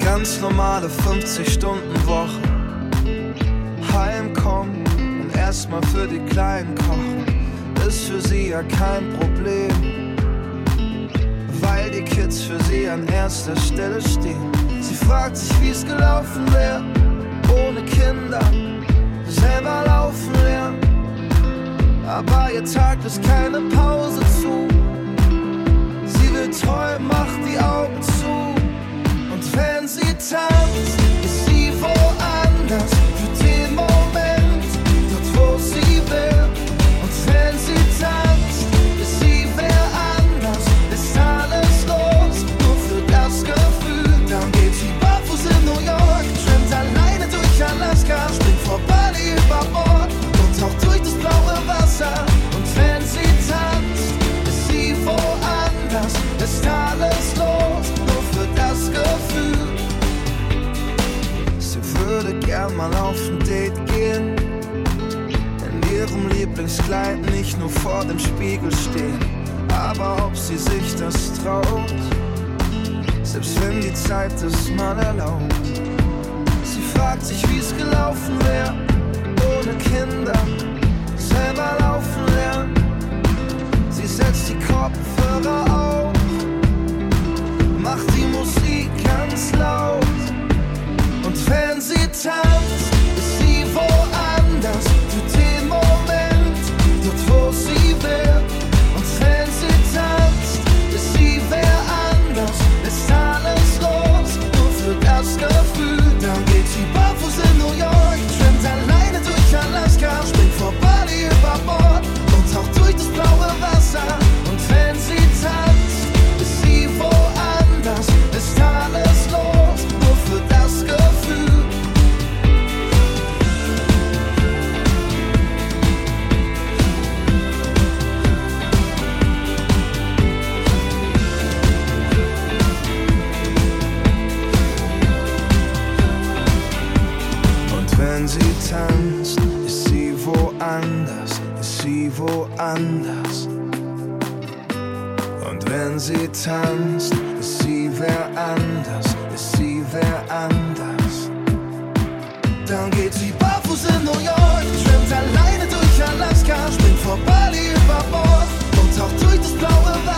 Ganz normale 50-Stunden-Woche. Heimkommen und erstmal für die Kleinen kochen, ist für sie ja kein Problem. Die Kids für sie an erster Stelle stehen. Sie fragt sich, wie es gelaufen wäre, ohne Kinder, selber laufen lernen. Aber ihr Tag ist keine Pause gern mal auf ein Date gehen, in ihrem Lieblingskleid nicht nur vor dem Spiegel stehen, aber ob sie sich das traut, selbst wenn die Zeit es mal erlaubt. Sie fragt sich, wie es gelaufen wäre, ohne Kinder, wenn sie woanders, ist sie woanders. Und wenn sie tanzt, ist sie wer anders, ist sie wer anders. Dann geht sie barfuß in New York, schwimmt alleine durch Alaska, springt vor Bali über Bord und taucht durch das blaue